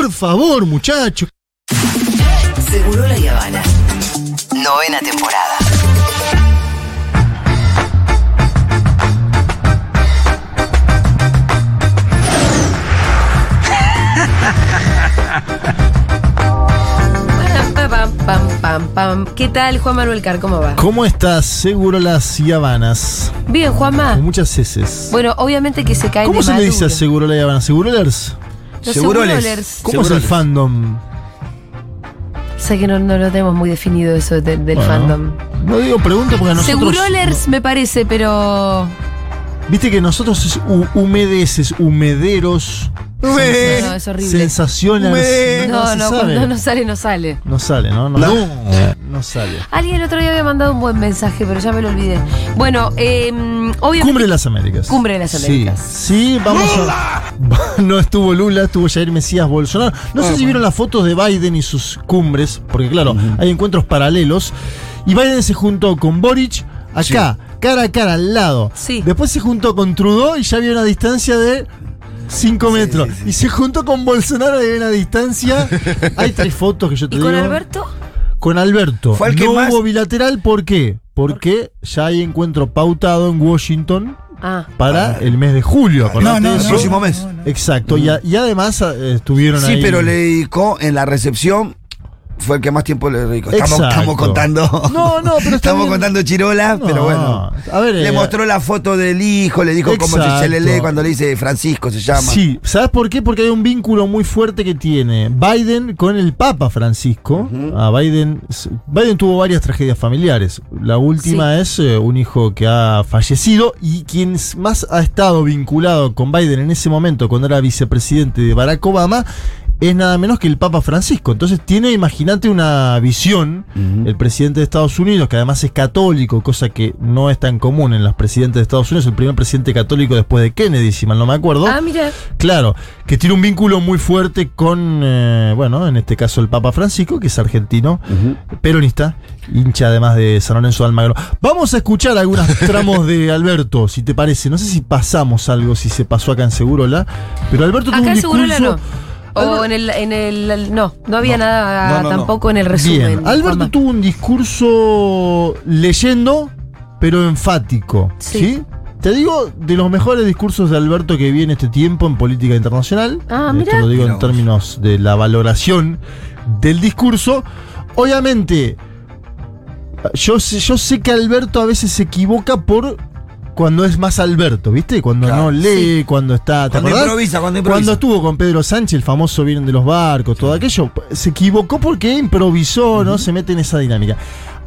Por favor, muchachos. Seguro la Habana. Novena temporada. Pam, pam, pam, pam. ¿Qué tal, Juan Manuel Car? ¿Cómo va? ¿Cómo estás? Seguro las Yabanas. Bien, Juanma. Con muchas heces. Bueno, obviamente que se cae ¿Cómo de se le dice a. Seguro la Yavana? ¿Segurolers? Los Seguroles. ¿Cómo es el fandom? Sé que no, no lo tenemos muy definido eso de- del Bueno, fandom. No digo pregunto porque a nosotros. Segurolers me parece, pero. Viste que nosotros es hu- humedeces, humederos. No, es horrible. Sensaciones. No, no, cuando no sale, no sale. No sale, ¿no? No, No. No sale. Alguien el otro día había mandado un buen mensaje, pero ya me lo olvidé. Bueno, eh, obviamente. Cumbre de las Américas. Cumbre de las Américas. Sí, sí, vamos a. No estuvo Lula, estuvo Jair Mesías Bolsonaro. No sé si vieron las fotos de Biden y sus cumbres, porque claro, hay encuentros paralelos. Y Biden se juntó con Boric acá, cara a cara, al lado. Sí. Después se juntó con Trudeau y ya había una distancia de 5 metros. sí, sí. Y se juntó con Bolsonaro y había una distancia. hay tres fotos que yo te ¿Y digo. con Alberto? Con Alberto. Fue el que no más- hubo bilateral, ¿por qué? Porque ya hay encuentro pautado en Washington Ah. para el mes de julio. acordate No, no, eso. el próximo mes. Exacto, y, a- y además eh, estuvieron Sí, ahí. pero le dedicó en la recepción. Fue el que más tiempo le dedicó. Estamos, contando. No, no, pero Estamos bien. contando chirola, No, pero bueno. a ver, le eh, mostró la foto del hijo, le dijo cómo se, le lee cuando le dice Francisco, se llama. Sí, ¿sabes por qué? Porque hay un vínculo muy fuerte que tiene Biden con el Papa Francisco. A Biden, Biden tuvo varias tragedias familiares. La última es eh, un hijo que ha fallecido y quien más ha estado vinculado con Biden en ese momento, cuando era vicepresidente de Barack Obama, es nada menos que el Papa Francisco. Entonces tiene, imagínate, una visión, el presidente de Estados Unidos, que además es católico, cosa que no es tan común en los presidentes de Estados Unidos, el primer presidente católico después de Kennedy, si mal no me acuerdo. Ah, mira. Claro, que tiene un vínculo muy fuerte con, eh, bueno, en este caso el Papa Francisco, que es argentino, peronista, hincha además de San Lorenzo de Almagro. Vamos a escuchar algunos tramos de Alberto, si te parece. No sé si pasamos algo, si se pasó acá en Segurola, pero Alberto tuvo Acá un en Segurola discurso... no. O en el, en el. No, no había nada No, no, no. tampoco en el resumen. Bien, Alberto Juanma. tuvo un discurso leyendo, pero enfático. Sí. ¿sí? Te digo, de los mejores discursos de Alberto que vi en este tiempo en política internacional. Ah, Esto mirá. lo digo en términos de la valoración del discurso. Obviamente, yo sé, yo sé que Alberto a veces se equivoca por cuando es más Alberto, ¿viste? Cuando Claro. no lee, cuando está. ¿te Cuando acordás? improvisa, cuando improvisa. estuvo con Pedro Sánchez, el famoso Vienen de los barcos, todo aquello, se equivocó porque improvisó, ¿no? Se mete en esa dinámica.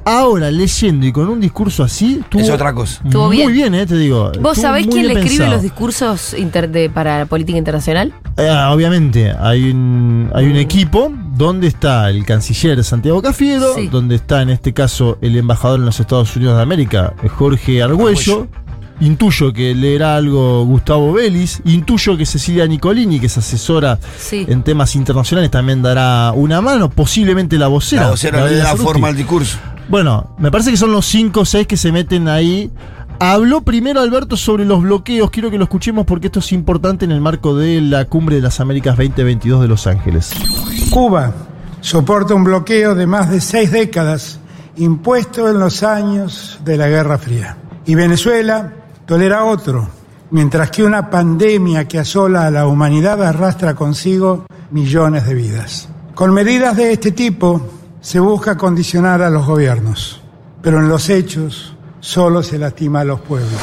Ahora, leyendo y con un discurso así, tuvo Es otra cosa. Estuvo muy bien. bien, eh, te digo. ¿Vos sabés quién le escribe los discursos inter- de- para la política internacional? Eh, obviamente, hay un, hay un equipo donde está el canciller Santiago Cafiero, Sí. donde está en este caso el embajador en los Estados Unidos de América, Jorge Argüello. Intuyo que leerá algo Gustavo Vélez. Intuyo que Cecilia Nicolini, que es asesora Sí. en temas internacionales, también dará una mano. Posiblemente la vocera. La vocera le Gabriela da Cerruti. forma al discurso. Bueno, me parece que son los 5 o 6 que se meten ahí. Habló primero Alberto sobre los bloqueos. Quiero que lo escuchemos porque esto es importante en el marco de la Cumbre de las Américas 2022 de Los Ángeles. Cuba soporta un bloqueo de más de seis décadas impuesto en los años de la Guerra Fría. Y Venezuela tolera otro, mientras que una pandemia que asola a la humanidad arrastra consigo millones de vidas. Con medidas de este tipo se busca condicionar a los gobiernos, pero en los hechos solo se lastima a los pueblos.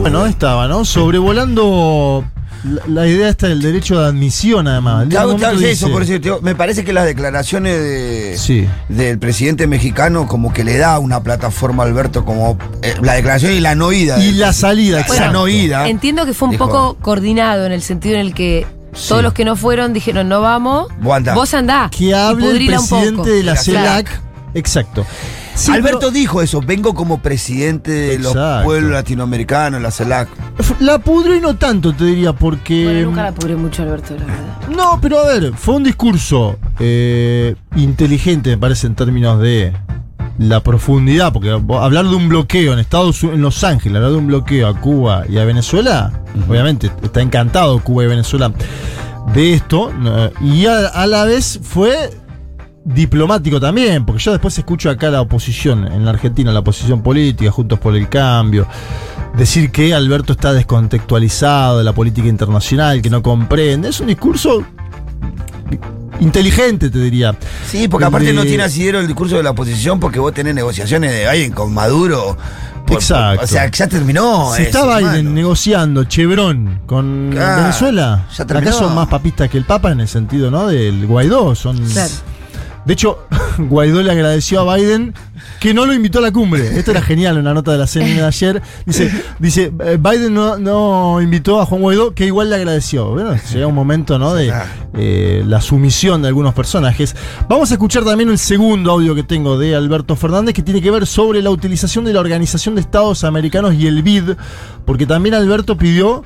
Bueno. estaba, ¿no? Sobrevolando la, la idea esta del derecho de admisión, además. Hago Momento eso, por digo, me parece que las declaraciones de, Sí. del presidente mexicano como que le da una plataforma a Alberto como eh, la declaración y la no ida. Y de- la salida, la exacto. no ida. Entiendo que fue un Dijo, poco coordinado en el sentido en el que Sí. todos los que no fueron dijeron no vamos. Vos andá. Vos andá. Que hable el presidente de la Claro. CELAC. Exacto. Sí, Alberto pero- dijo eso, vengo como presidente de los Exacto. pueblos latinoamericanos, la CELAC. La pudrió y no tanto, te diría, porque. Bueno, nunca la pudré mucho, Alberto, la verdad. No, pero a ver, fue un discurso eh, inteligente, me parece, en términos de la profundidad, porque hablar de un bloqueo en Estados Unidos, en Los Ángeles, hablar de un bloqueo a Cuba y a Venezuela, obviamente está encantado Cuba y Venezuela de esto. Y a, a la vez fue diplomático también, porque yo después escucho acá la oposición en la Argentina, la oposición política, Juntos por el Cambio, decir que Alberto está descontextualizado de la política internacional, que no comprende. Es un discurso inteligente, te diría. Sí, porque aparte De- no tiene asidero el discurso de la oposición porque vos tenés negociaciones de alguien con Maduro. por- Exacto. o sea, ya terminó. Si eso, está Biden negociando Chevron con Claro, Venezuela, ya terminó. acá son más papistas que el Papa en el sentido, ¿no? Del Guaidó. Son. Claro. De hecho, Guaidó le agradeció a Biden que no lo invitó a la cumbre. Esto era genial, una nota de la CNN de ayer. Dice, dice eh, Biden no, no invitó a Juan Guaidó, que igual le agradeció. Bueno, llega un momento, ¿no? De eh, la sumisión de algunos personajes. Vamos a escuchar también el segundo audio que tengo de Alberto Fernández, que tiene que ver sobre la utilización de la Organización de Estados Americanos y el BID, porque también Alberto pidió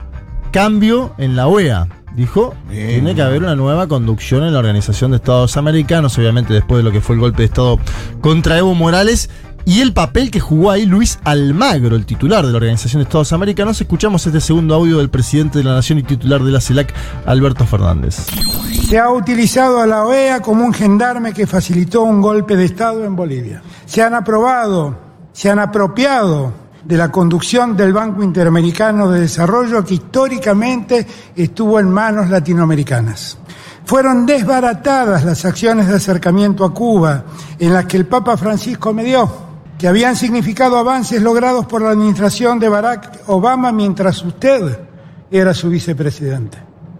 cambio en la OEA. Dijo, Bien. tiene que haber una nueva conducción en la Organización de Estados Americanos, obviamente después de lo que fue el golpe de Estado contra Evo Morales y el papel que jugó ahí Luis Almagro, el titular de la Organización de Estados Americanos. Escuchamos este segundo audio del presidente de la Nación y titular de la CELAC, Alberto Fernández. Se ha utilizado a la OEA como un gendarme que facilitó un golpe de Estado en Bolivia. Se han aprobado, se han apropiado de la conducción del Banco Interamericano de Desarrollo que históricamente estuvo en manos latinoamericanas. Fueron desbaratadas las acciones de acercamiento a Cuba en las que el Papa Francisco medió, que habían significado avances logrados por la administración de Barack Obama mientras usted era su vicepresidente.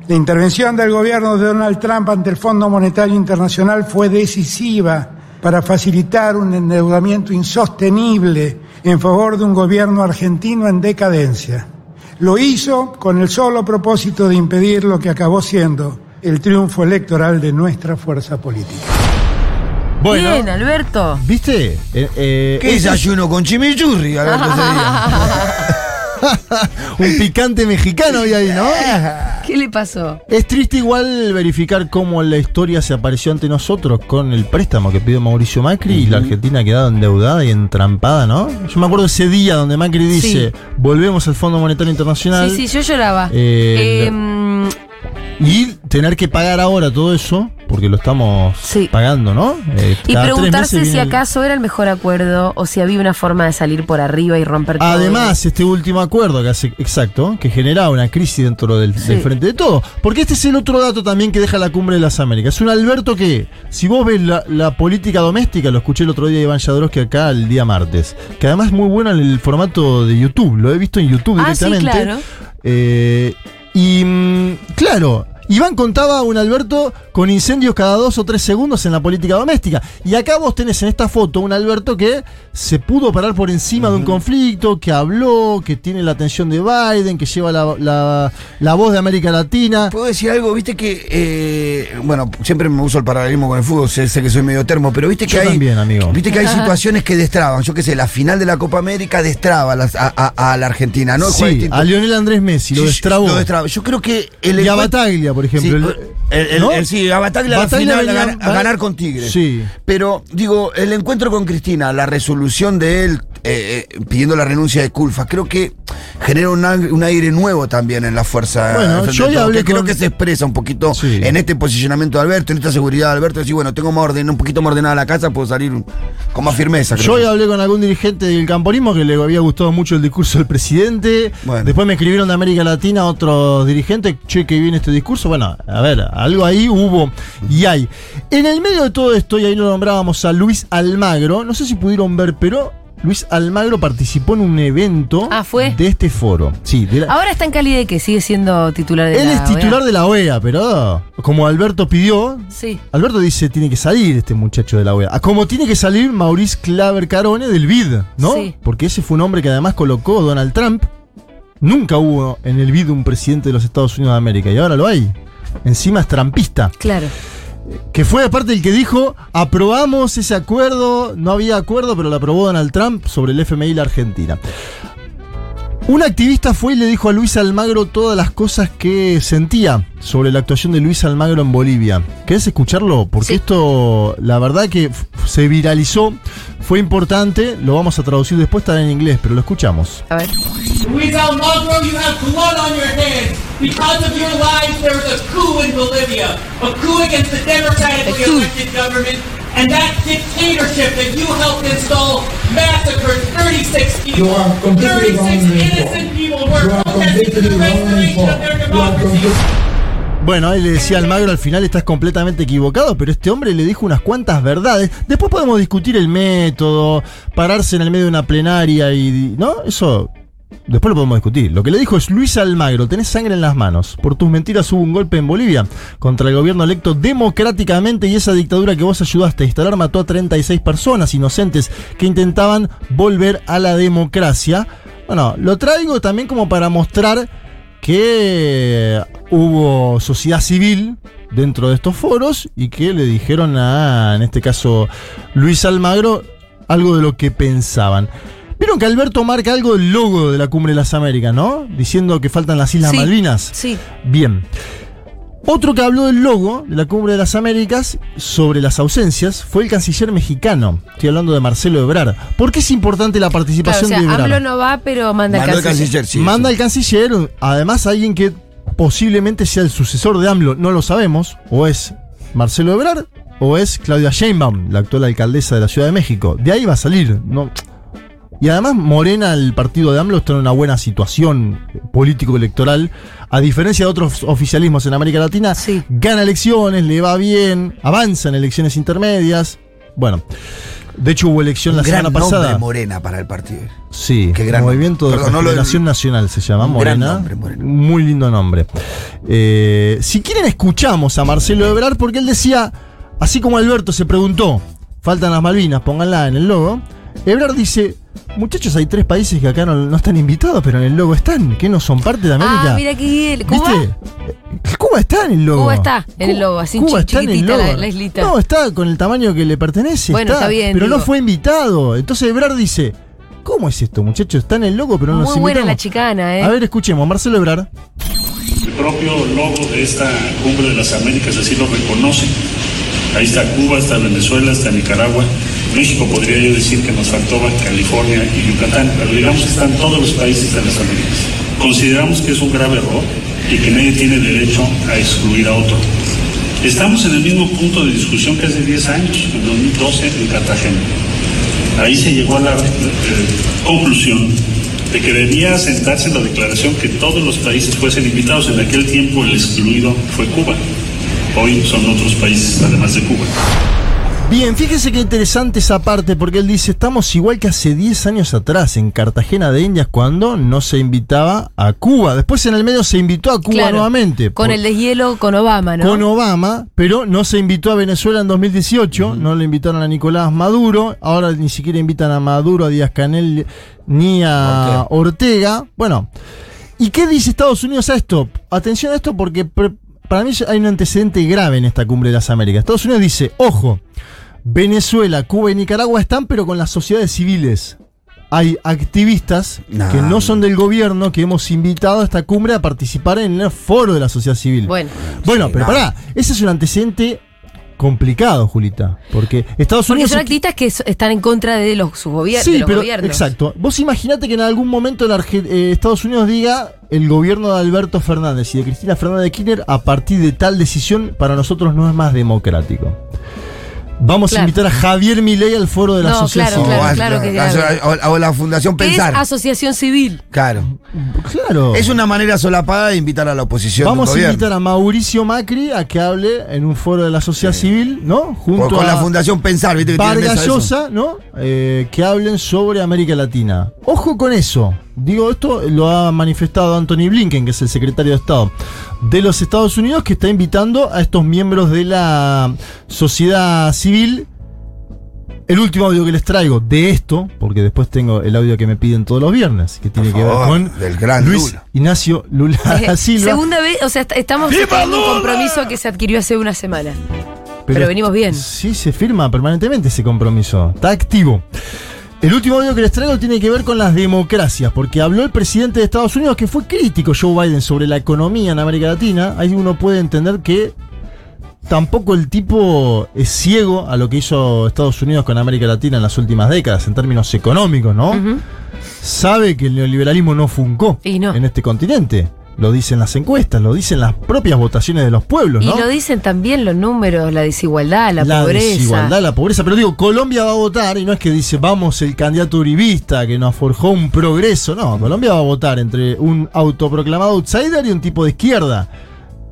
La intervención del gobierno de Donald Trump ante el Fondo Monetario Internacional fue decisiva para facilitar un endeudamiento insostenible en favor de un gobierno argentino en decadencia. Lo hizo con el solo propósito de impedir lo que acabó siendo el triunfo electoral de nuestra fuerza política. Bueno, Bien, Alberto. ¿viste? Eh, eh, ¿Qué desayuno con chimichurri? Alberto, un picante mexicano y ahí, ¿no? ¿Qué le pasó? Es triste igual verificar cómo la historia se apareció ante nosotros con el préstamo que pidió Mauricio Macri y la Argentina ha quedado endeudada y entrampada, ¿no? Yo me acuerdo ese día donde Macri dice, volvemos al Fondo Monetario Internacional Sí, sí, yo lloraba. Eh, Em, y tener que pagar ahora todo eso, porque lo estamos Sí. pagando, ¿no? Eh, y preguntarse si el- acaso era el mejor acuerdo o si había una forma de salir por arriba y romper todo. Además, este último acuerdo que hace, exacto, que generaba una crisis dentro del, Sí. del frente de todo. Porque este es el otro dato también que deja la cumbre de las Américas. Es un Alberto que, si vos ves la, la política doméstica, lo escuché el otro día de Iván Jadrowski acá el día martes, que además es muy bueno en el formato de YouTube, lo he visto en YouTube Ah, sí, directamente. claro. Eh, y mm, claro. Iván contaba un Alberto con incendios cada dos o tres segundos en la política doméstica. Y acá vos tenés en esta foto un Alberto que se pudo parar por encima de un conflicto, que habló, que tiene la atención de Biden, que lleva la, la- la voz de América Latina. ¿Puedo decir algo? Viste que, eh, bueno, siempre me uso el paralelismo con el fútbol, sé, sé que soy medio termo, pero viste que Yo hay. también, amigo. Viste que hay situaciones que destraban. Yo qué sé, la final de la Copa América destraba a, las- a- a- a la Argentina, ¿no? Sí, a Lionel Andrés Messi lo destrabó. lo destraba. Yo creo que el Y a Bataglia, por ejemplo. Sí, el- el- el- ¿no? el- sí, a Bataglia, Bataglia final a, ganar con Tigre. Sí. Pero, digo, el encuentro con Cristina, la resolución de él eh, eh, pidiendo la renuncia de Culfa, creo que genera un, aire- un aire nuevo también en la fuerza. Bueno, yo ya hablé que creo que se expresa un poquito Sí. en este posicionamiento de Alberto, en esta seguridad de Alberto, decir, bueno, tengo más orden, un poquito más ordenada la casa, puedo salir con más firmeza. creo. Yo ya hablé con algún dirigente del camporismo que le había gustado mucho el discurso del presidente. Bueno. Después me escribieron de América Latina otros dirigentes, che, que viene este discurso. Bueno, a ver, algo ahí hubo y hay. En el medio de todo esto, y ahí lo nombrábamos a Luis Almagro, no sé si pudieron ver, pero Luis Almagro participó en un evento Ah, ¿fue? de este foro. Sí, de la- Ahora está en Cali de que sigue siendo titular de él la es titular OEA. de la OEA, pero como Alberto pidió, Sí. Alberto dice tiene que salir este muchacho de la OEA. Ah, Como tiene que salir Maurice Claver Carone del BID, ¿no? Sí. Porque ese fue un hombre que además colocó Donald Trump. Nunca hubo en el BID un presidente de los Estados Unidos de América y ahora lo hay. Encima es trampista. Claro. Que fue aparte el que dijo, aprobamos ese acuerdo, no había acuerdo, pero lo aprobó Donald Trump sobre el FMI y la Argentina. Un activista fue y le dijo a Luis Almagro todas las cosas que sentía sobre la actuación de Luis Almagro en Bolivia. ¿Querés escucharlo? Porque Sí. esto, la verdad que se viralizó, fue importante, lo vamos a traducir después, está en inglés, pero lo escuchamos. A ver. Luis Almagro, you have blood on your hands. Because of your lies, there is a coup in Bolivia. A coup against the democratically elected government. And that dictatorship that you helped install massacred 36 people. You are completely 36 wrong in this innocent people were protesting for the restoration of their democracy. Bueno, ahí le decía Almagro al final estás completamente equivocado, pero este hombre le dijo unas cuantas verdades. Después podemos discutir el método, pararse en el medio de una plenaria y... ¿No? Eso... Después lo podemos discutir. Lo que le dijo es Luis Almagro, tenés sangre en las manos. Por tus mentiras hubo un golpe en Bolivia contra el gobierno electo democráticamente y esa dictadura que vos ayudaste a instalar mató a 36 personas inocentes que intentaban volver a la democracia. Bueno, lo traigo también como para mostrar que hubo sociedad civil dentro de estos foros y que le dijeron a, en este caso, Luis Almagro, algo de lo que pensaban. Vieron que Alberto marca algo del logo de la Cumbre de las Américas, ¿no? Diciendo que faltan las Islas Sí, Malvinas. Sí. Bien. Otro que habló del logo de la Cumbre de las Américas sobre las ausencias fue el canciller mexicano. Estoy hablando de Marcelo Ebrard. ¿Por qué es importante la Claro, o participación sea, de Ebrard? AMLO no va, pero manda el el canciller. canciller, sí. Manda sí. al canciller, además alguien que posiblemente sea el sucesor de AMLO, no lo sabemos, o es Marcelo Ebrard o es Claudia Sheinbaum, la actual alcaldesa de la Ciudad de México. De ahí va a salir, no. Y además Morena, el partido de AMLO, está en una buena situación político-electoral. A diferencia de otros oficialismos en América Latina, Sí. gana elecciones, le va bien, avanza en elecciones intermedias. Bueno, de hecho hubo elección Un la gran semana nombre pasada. Morena para el partido. Sí, Qué gran Movimiento de nombre. Perdón, no Nacional se llama, nombre, Morena. Muy lindo nombre. Eh, si quieren, escuchamos a Marcelo Ebrard porque él decía, así como Alberto se preguntó, faltan las Malvinas, pónganla en el logo. Ebrard dice, muchachos, hay tres países que acá no, no están invitados, pero en el logo están, que no son parte de América. Ah, mira bien. ¿Cuba? ¿Viste? Eh, Cuba está en el logo. Cuba está en el logo, así Cuba está en el la- logo. la islita. No, está con el tamaño que le pertenece. Bueno, está bien, Pero no fue invitado. Entonces Ebrard dice, ¿cómo es esto, muchachos? Está en el logo, pero no nos Muy buena invitamos. la chicana, ¿eh? A ver, escuchemos, Marcelo Ebrard. El propio logo de esta cumbre de las Américas así lo reconoce. Ahí está Cuba, está Venezuela, está Nicaragua. México podría yo decir que nos faltó California y Yucatán, pero digamos que están todos los países de las Américas. Consideramos que es un grave error y que nadie tiene derecho a excluir a otro. Estamos en el mismo punto de discusión que hace 10 años, en 2012 en Cartagena. Ahí se llegó a la eh, conclusión de que debía sentarse la declaración que todos los países fuesen invitados. En aquel tiempo el excluido fue Cuba. Hoy son otros países, además de Cuba. Bien, fíjese qué interesante esa parte, porque él dice, estamos igual que hace 10 años atrás, en Cartagena de Indias, cuando no se invitaba a Cuba. Después en el medio se invitó a Cuba Claro, nuevamente. Con por- el deshielo con Obama, ¿no? con Obama, pero no se invitó a Venezuela en 2018, no le invitaron a Nicolás Maduro, ahora ni siquiera invitan a Maduro, a Díaz Canel ni a Ortega. Bueno, ¿y qué dice Estados Unidos a esto? Atención a esto porque pre- para mí hay un antecedente grave en esta cumbre de las Américas. Estados Unidos dice, ojo, Venezuela, Cuba y Nicaragua están, pero con las sociedades civiles. Hay activistas Nah. que no son del gobierno que hemos invitado a esta cumbre a participar en el foro de la sociedad civil. Bueno, Bueno, Sí, pero pará, ese es un antecedente complicado, Julita. Porque Estados porque Unidos. son activistas que están en contra de los, sus gobier- Sí, de los pero gobiernos. exacto. Vos imaginate que en algún momento la Arge- eh, Estados Unidos diga el gobierno de Alberto Fernández y de Cristina Fernández de Kirchner a partir de tal decisión para nosotros no es más democrático. Vamos Claro. a invitar a Javier Milei al foro de la No, sociedad claro, O a- claro que a- claro. o- o la Fundación ¿Qué es Pensar. asociación civil? Claro. Claro. Es una manera solapada de invitar a la oposición. Vamos a invitar a Mauricio Macri a que hable en un foro de la sociedad civil, ¿no? O Junto con a la Fundación Pensar, ¿viste? Que Vargas. Llosa, ¿no? Eh, que hablen sobre América Latina. Ojo con eso. Digo, esto lo ha manifestado Anthony Blinken, que es el secretario de Estado de los Estados Unidos, que está invitando a estos miembros de la sociedad civil. El último audio que les traigo de esto, porque después tengo el audio que me piden todos los viernes, que tiene Por que ver con del gran Luis Lula. Ignacio Lula da Eh, Silva. Segunda vez, o sea, est- estamos en un compromiso que se adquirió hace una semana. Pero venimos bien. Sí, se firma permanentemente ese compromiso. Está activo. El último audio que les traigo tiene que ver con las democracias, porque habló el presidente de Estados Unidos que fue crítico Joe Biden sobre la economía en América Latina. Ahí uno puede entender que tampoco el tipo es ciego a lo que hizo Estados Unidos con América Latina en las últimas décadas, en términos económicos, ¿no? Sabe que el neoliberalismo no funcó no. en este continente. Lo dicen las encuestas, lo dicen las propias votaciones de los pueblos, Y ¿no? lo dicen también los números, la desigualdad, la, pobreza. desigualdad, la pobreza. Pero digo, Colombia va a votar y no es que dice, vamos, el candidato uribista que nos forjó un progreso. No, Colombia va a votar entre un autoproclamado outsider y un tipo de izquierda.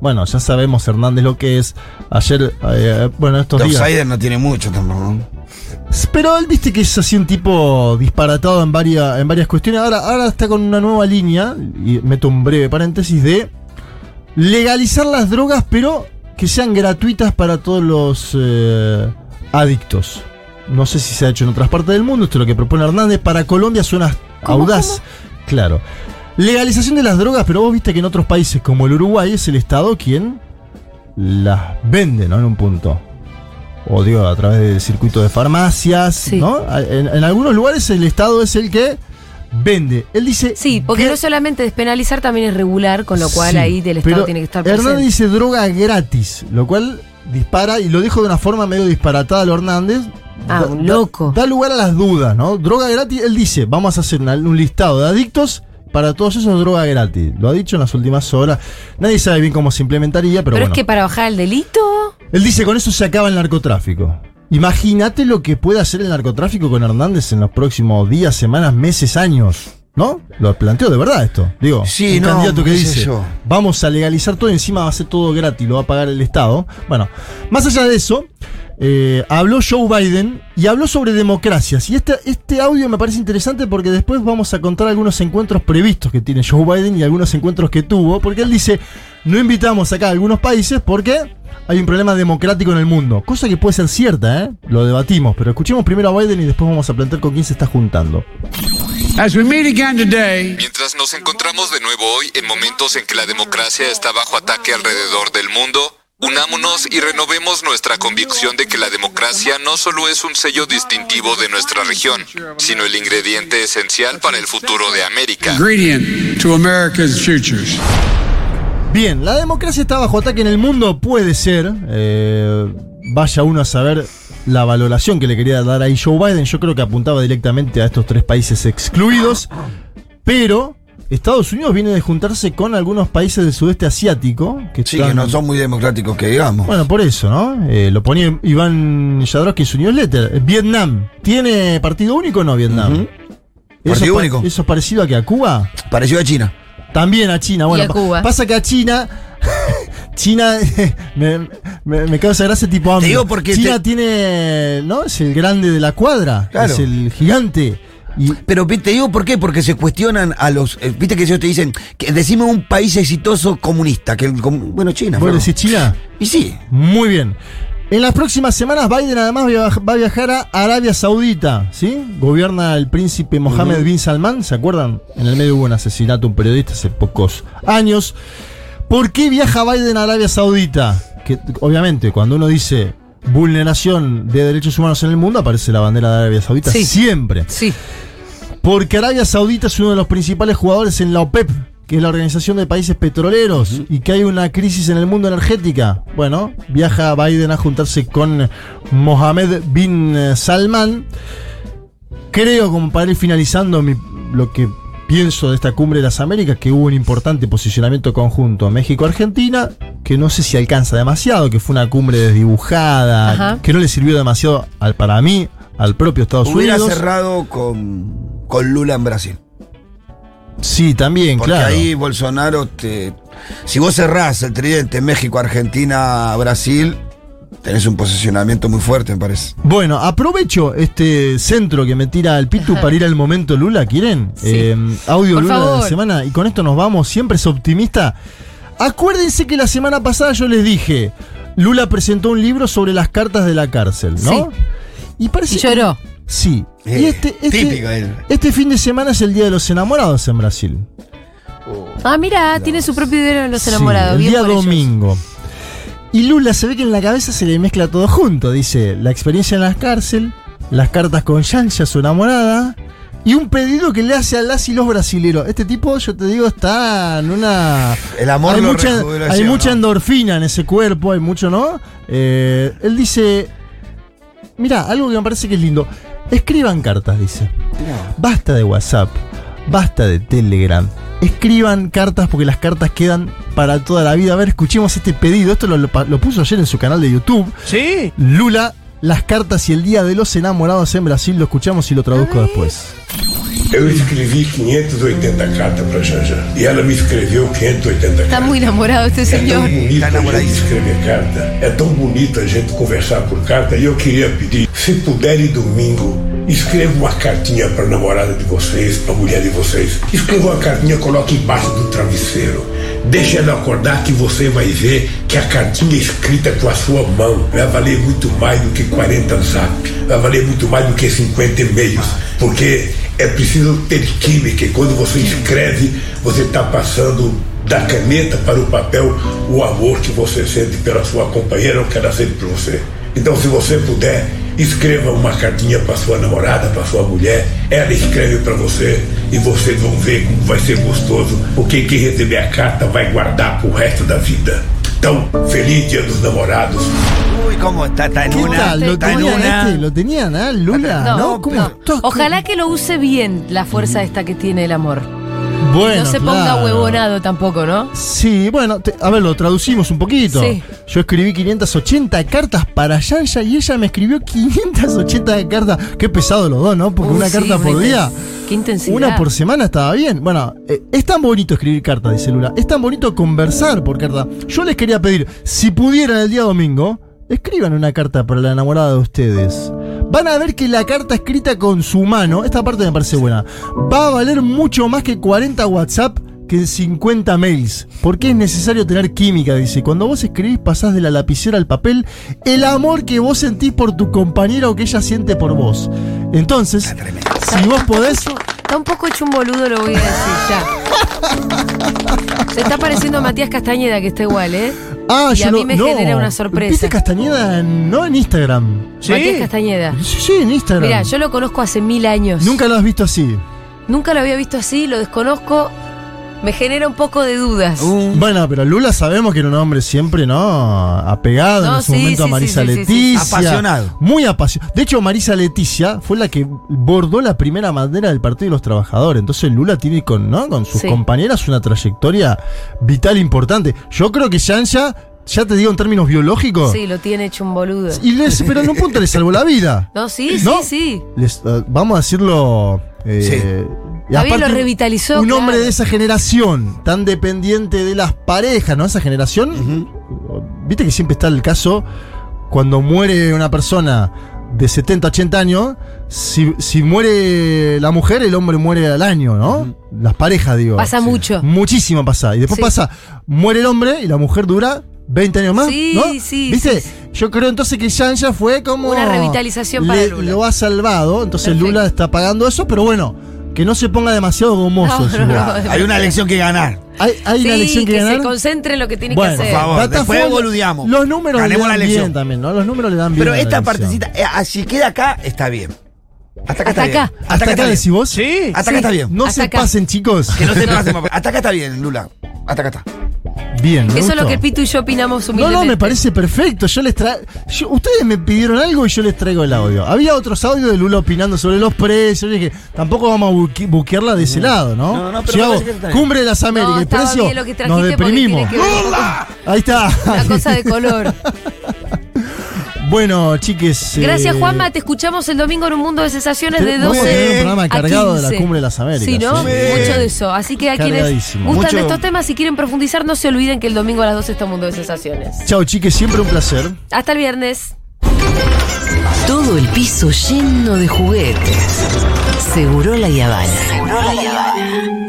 Bueno, ya sabemos Hernández lo que es. Ayer, eh, bueno, estos días. Outsider no tiene mucho tampoco. Pero él viste que es así un tipo disparatado en varias, en varias cuestiones. Ahora, ahora está con una nueva línea, y meto un breve paréntesis, de legalizar las drogas, pero que sean gratuitas para todos los eh, adictos. No sé si se ha hecho en otras partes del mundo, esto es lo que propone Hernández. Para Colombia suena ¿Cómo, audaz. Claro. Legalización de las drogas, pero vos viste que en otros países como el Uruguay es el Estado quien las vende, ¿no? En un punto. O digo, a través del circuito de farmacias, Sí. ¿no? En, en algunos lugares el Estado es el que vende. Él dice. Sí, porque que- no solamente despenalizar, también es regular, con lo cual Sí, ahí del Estado tiene que estar Hernández presente. dice droga gratis, lo cual dispara, y lo dijo de una forma medio disparatada a lo Hernández. Ah, Da- un da- loco. Da, lugar a las dudas, ¿no? Droga gratis, él dice, vamos a hacer una- un listado de adictos. Para todos esos, droga gratis. Lo ha dicho en las últimas horas. Nadie sabe bien cómo se implementaría, pero, Pero, bueno. es que para bajar el delito. Él dice, con eso se acaba el narcotráfico. Imagínate lo que puede hacer el narcotráfico con Hernández en los próximos días, semanas, meses, años. ¿No? Lo planteo de verdad esto. Digo, Sí, un no, candidato que dice, yo. vamos a legalizar todo y encima va a ser todo gratis, lo va a pagar el Estado. Bueno, más allá de eso, eh, habló Joe Biden y habló sobre democracias. Y este, este audio me parece interesante porque después vamos a contar algunos encuentros previstos que tiene Joe Biden y algunos encuentros que tuvo. Porque él dice, no invitamos acá a algunos países porque hay un problema democrático en el mundo. Cosa que puede ser cierta, ¿eh? Lo debatimos. Pero escuchemos primero a Biden y después vamos a plantear con quién se está juntando. As we meet again today, Mientras nos encontramos de nuevo hoy en momentos en que la democracia está bajo ataque alrededor del mundo, unámonos y renovemos nuestra convicción de que la democracia no solo es un sello distintivo de nuestra región, sino el ingrediente esencial para el futuro de América. ingredient to America's futures. Bien, la democracia está bajo ataque en el mundo, puede ser. eh, vaya uno a saber la valoración que le quería dar ahí Joe Biden. Yo creo que apuntaba directamente a estos tres países excluidos. Pero Estados Unidos viene de juntarse con algunos países del sudeste asiático. Que Sí, están- que no son muy democráticos, que digamos. Bueno, por eso, ¿no? Eh, lo ponía Iván Yadrowski en su newsletter. Vietnam. ¿Tiene partido único o no Vietnam? ¿Eso Partido es pa- único. ¿Eso es parecido a que a Cuba? Pareció a China. También a China. Bueno, a pa- Cuba. pasa que a China. China me, me- me causa gracia tipo AMLO. digo porque China te- tiene. ¿No? Es el grande de la cuadra. Claro. Es el gigante. Y Pero te digo por qué, porque se cuestionan a los. eh, Viste que ellos te dicen, que decime un país exitoso comunista, que el com- bueno, China. vos decís China. Y sí. Muy bien. En las próximas semanas Biden además va a viajar a Arabia Saudita, ¿sí? Gobierna el príncipe Mohammed bin Salman, ¿se acuerdan? En el medio hubo un asesinato de un periodista hace pocos años. ¿Por qué viaja Biden a Arabia Saudita? Que obviamente cuando uno dice vulneración de derechos humanos en el mundo aparece la bandera de Arabia Saudita Sí. siempre. Sí. Porque Arabia Saudita es uno de los principales jugadores en la OPEP, que es la Organización de Países Petroleros, y que hay una crisis en el mundo energética. Bueno, viaja Biden a juntarse con Mohammed bin Salman. Creo, como para ir finalizando mi- lo que pienso de esta cumbre de las Américas, que hubo un importante posicionamiento conjunto México-Argentina, que no sé si alcanza demasiado, que fue una cumbre desdibujada, Ajá. que no le sirvió demasiado al, para mí, al propio Estados Hubiera Unidos. cerrado con, con Lula en Brasil. Sí, también, Porque claro. ahí Bolsonaro te. Si vos cerrás el tridente México, Argentina, Brasil, tenés un posicionamiento muy fuerte, me parece. Bueno, aprovecho este centro que me tira el Pitu para ir al momento Lula, ¿quieren? Sí. Eh, audio Por Lula de la semana y con esto nos vamos, siempre es optimista. Acuérdense que la semana pasada yo les dije, Lula presentó un libro sobre las cartas de la cárcel, ¿no? Sí. Y parece Y lloró. Sí. Eh, y este, este, típico él. este fin de semana es el Día de los Enamorados en Brasil. Ah, mira, tiene su propio video de los Sí, enamorados. el Bien día ellos. Y Lula se ve que en la cabeza se le mezcla todo junto. Dice, la experiencia en la cárcel, las cartas con Yancha, su enamorada, y un pedido que le hace a las y los brasileros. Este tipo, yo te digo, está en una. El amor hay lo mucha, hay mucha ¿no? endorfina en ese cuerpo, hay mucho, ¿no? Eh, él dice. Mira, algo que me parece que es lindo. Escriban cartas, dice. Basta de WhatsApp, basta de Telegram. Escriban cartas porque las cartas quedan para toda la vida. A ver, escuchemos este pedido. Esto lo, lo lo puso ayer en su canal de YouTube. Sí. Lula, las cartas y el día de los enamorados en Brasil. Lo escuchamos y lo traduzco después. Eu escrevi 580 cartas para Janja e ela me escreveu 580 Está cartas. muy enamorado este É tão bonito a gente escrever carta, é tão bonito a gente conversar por carta. E eu queria pedir, se puderem domingo, escreva uma cartinha para a namorada de vocês, para a mulher de vocês. Escreva uma cartinha, coloque embaixo do travesseiro. Deixe ela acordar que você vai ver que a cartinha escrita com a sua mão vai valer muito mais do que 40 zap, vai valer muito mais do que 50 e-mails, porque é preciso ter química e quando você escreve, você está passando da caneta para o papel o amor que você sente pela sua companheira ou que ela sente por você. Então, se você puder, escreva uma cartinha para sua namorada, para sua mulher, ela escreve para você e vocês vão ver como vai ser gostoso, porque quem receber a carta vai guardar pro resto da vida. Então, feliz Dia dos Namorados. Uy, cómo está, está en ¿Qué una. tal? ¿Lo está en tenían una. este? ¿Lo tenían, ah? Lula? No, ¿No? ¿Cómo? no. Ojalá que lo use bien la fuerza esta que tiene el amor. Bueno, no se ponga claro. huevonado tampoco, ¿no? Sí, bueno, te- a ver, lo traducimos un poquito. Sí. Yo escribí 580 cartas para Yanja y ella me escribió 580 cartas. Qué pesado los dos, ¿no? Porque una sí, carta por día. Qué intensidad. Una por semana estaba bien. Bueno, eh, es tan bonito escribir cartas, dice Lula. Es tan bonito conversar por carta. Yo les quería pedir, si pudieran el día domingo, escriban una carta para la enamorada de ustedes. Van a ver que la carta escrita con su mano, esta parte me parece buena, va a valer mucho más que 40 WhatsApp que 50 mails. Porque es necesario tener química, dice. Cuando vos escribís, pasás de la lapicera al papel el amor que vos sentís por tu compañera o que ella siente por vos. Entonces, si vos podés, Está un poco hecho un boludo, lo voy a decir ya. Se está pareciendo a Matías Castañeda, que está igual, ¿eh? Ah, y yo a mí no- me no. genera una sorpresa. ¿Viste Castañeda no en Instagram? Matías Castañeda. Sí, sí, en Instagram. Mira, yo lo conozco hace mil años. Nunca lo has visto así. Nunca lo había visto así, lo desconozco. Me genera un poco de dudas. Bueno, pero Lula sabemos que era un hombre siempre, ¿no? Apegado No, en su sí, momento a sí, Marisa sí, sí, sí, Leticia. sí. Apasionado. Muy apasionado. De hecho, Marisa Leticia fue la que bordó la primera bandera del Partido de los Trabajadores. Entonces Lula tiene con, ¿no? con sus Sí. compañeras una trayectoria vital importante. Yo creo que Yansha, ya te digo en términos biológicos, Sí, lo tiene hecho un boludo. y les, pero en un punto le salvó la vida. No, sí, ¿No? sí, sí. Les, eh, vamos a decirlo. eh, y aparte, lo revitalizó, Un hombre de esa generación, tan dependiente de las parejas, ¿no? Esa generación. Viste que siempre está el caso cuando muere una persona de 70, 80 años. Si, si muere la mujer, el hombre muere al año, ¿no? Las parejas, digo. Pasa mucho. Muchísimo pasa. Y después Sí. pasa, muere el hombre y la mujer dura 20 años más. Sí, ¿no? sí, ¿Viste? sí, Yo creo entonces que Yanja fue como. Una revitalización para le- Lula. Lo ha salvado. Entonces Perfecto. Lula está pagando eso, pero bueno, que no se ponga demasiado gomoso. No. Hay una lección que ganar. Hay, hay una Sí, lección que, que ganar. se concentre en lo que tiene bueno, que hacer. por favor. después boludeamos. Los números le Ganemos dan la bien también, ¿no? Los números le dan bien. Pero esta partecita, eh, ah, si queda acá, está bien. Hasta acá Hasta está acá. bien. ¿Hasta acá está decís bien. vos? Sí. Hasta acá está bien. No Hasta se acá. pasen, chicos. Que no se pase, papá. Hasta acá está bien, Lula. Hasta acá está. Bien, me Eso es lo que el Pitu y yo opinamos No, humildemente. no, me parece perfecto. Yo les tra... yo- Ustedes me pidieron algo y yo les traigo el audio. Había otros audios de Lula opinando sobre los precios. Yo dije, tampoco vamos a buque- buquearla de ese lado, ¿no? No, no, pero si hago que cumbre de las Américas, No, el precio, bien lo que nos deprimimos. con Ahí está. Una cosa de color. Bueno, chiques. Gracias, eh, Juanma. Te escuchamos el domingo en un mundo de sensaciones de Vamos a 12 tener un programa a encargado de la 15. Cumbre de las Américas, Sí, ¿no? sí. Mucho de eso. Así que a quienes gustan de Mucho- estos temas, si quieren profundizar, no se olviden que el domingo a las 12 está un mundo de sensaciones. Chao, chiques. Siempre un placer. Hasta el viernes. Todo el piso lleno de juguetes. Seguro la Habana. Seguro la Habana.